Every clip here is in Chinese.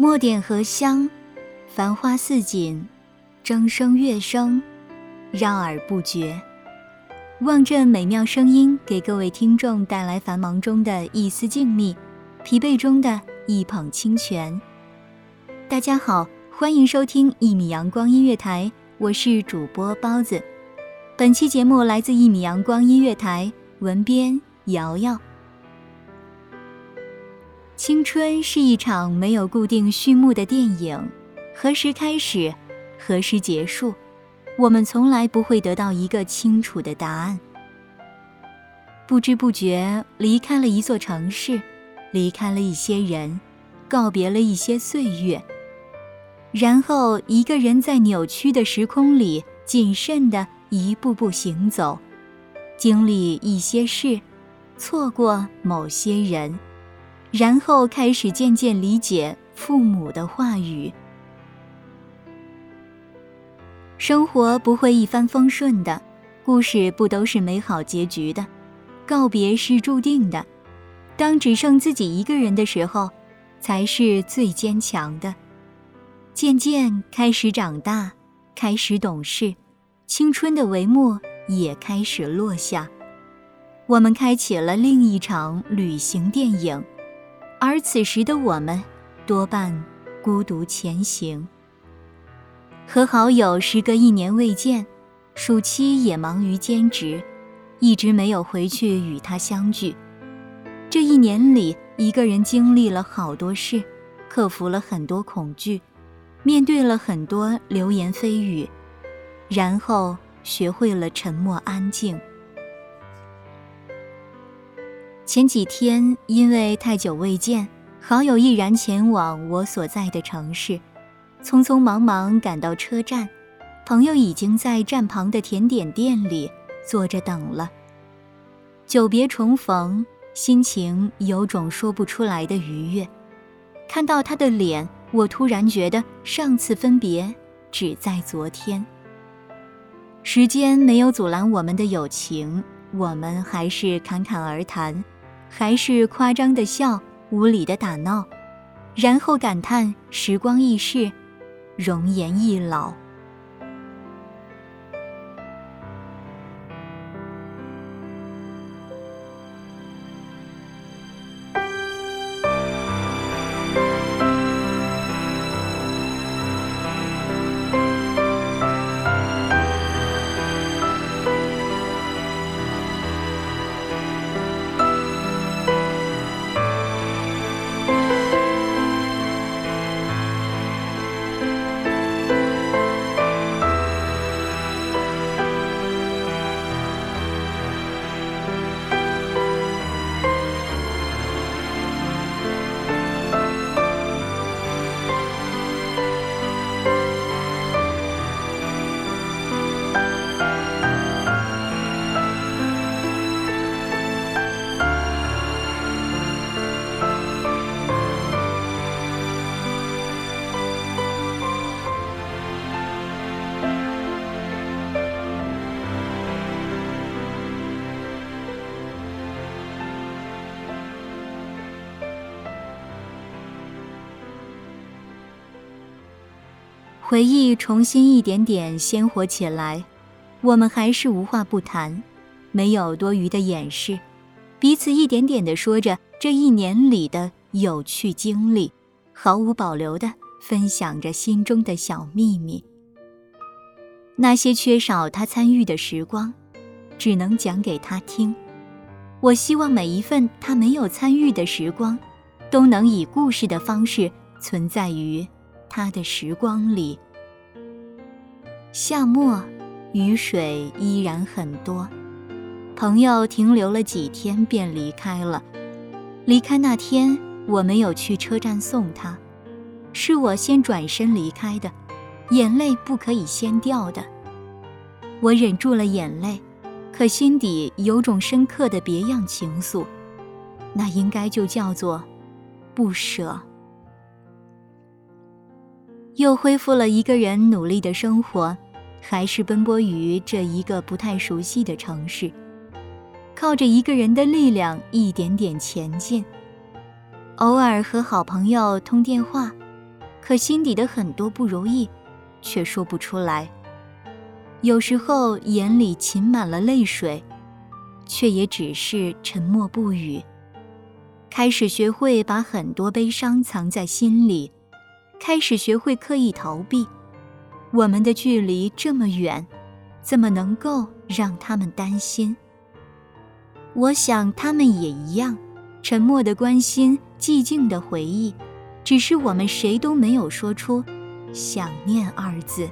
墨点荷香，繁花似锦，筝声乐声，绕耳不绝。望这美妙声音，给各位听众带来繁忙中的一丝静谧，疲惫中的一捧清泉。大家好，欢迎收听一米阳光音乐台，我是主播包子。本期节目来自一米阳光音乐台，文编瑶瑶。青春是一场没有固定序幕的电影，何时开始，何时结束，我们从来不会得到一个清楚的答案。不知不觉离开了一座城市，离开了一些人，告别了一些岁月，然后一个人在扭曲的时空里谨慎地一步步行走，经历一些事，错过某些人。然后开始渐渐理解父母的话语。生活不会一帆风顺的，故事不都是美好结局的，告别是注定的。当只剩自己一个人的时候，才是最坚强的。渐渐开始长大，开始懂事，青春的帷幕也开始落下，我们开启了另一场旅行电影。而此时的我们，多半孤独前行。和好友时隔一年未见，暑期也忙于兼职，一直没有回去与他相聚。这一年里，一个人经历了好多事，克服了很多恐惧，面对了很多流言蜚语，然后学会了沉默安静。前几天因为太久未见，好友毅然前往我所在的城市，匆匆忙忙赶到车站，朋友已经在站旁的甜点店里坐着等了。久别重逢，心情有种说不出来的愉悦。看到他的脸，我突然觉得上次分别只在昨天。时间没有阻拦我们的友情，我们还是侃侃而谈。还是夸张的笑，无理的打闹，然后感叹时光易逝，容颜易老。回忆重新一点点鲜活起来，我们还是无话不谈，没有多余的掩饰，彼此一点点地说着这一年里的有趣经历，毫无保留地分享着心中的小秘密。那些缺少他参与的时光，只能讲给他听。我希望每一份他没有参与的时光，都能以故事的方式存在于他的时光里。夏末，雨水依然很多，朋友停留了几天便离开了。离开那天，我没有去车站送他，是我先转身离开的。眼泪不可以先掉的，我忍住了眼泪，可心底有种深刻的别样情愫，那应该就叫做不舍。又恢复了一个人努力的生活，还是奔波于这一个不太熟悉的城市，靠着一个人的力量一点点前进。偶尔和好朋友通电话，可心底的很多不如意。却说不出来。有时候眼里噙满了泪水，却也只是沉默不语。开始学会把很多悲伤藏在心里，开始学会刻意逃避。我们的距离这么远，怎么能够让他们担心？我想他们也一样，沉默的关心，寂静的回忆，只是我们谁都没有说出。想念二字。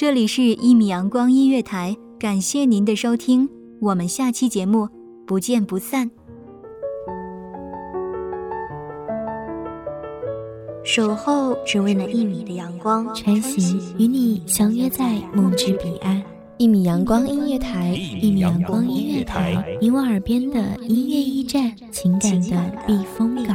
这里是一米阳光音乐台，感谢您的收听，我们下期节目不见不散。守候只为那一米的阳光，穿行与你相约在梦之彼岸。一米阳光音乐台，一米阳光音乐台，你我耳边的音乐驿站，情感的避风港。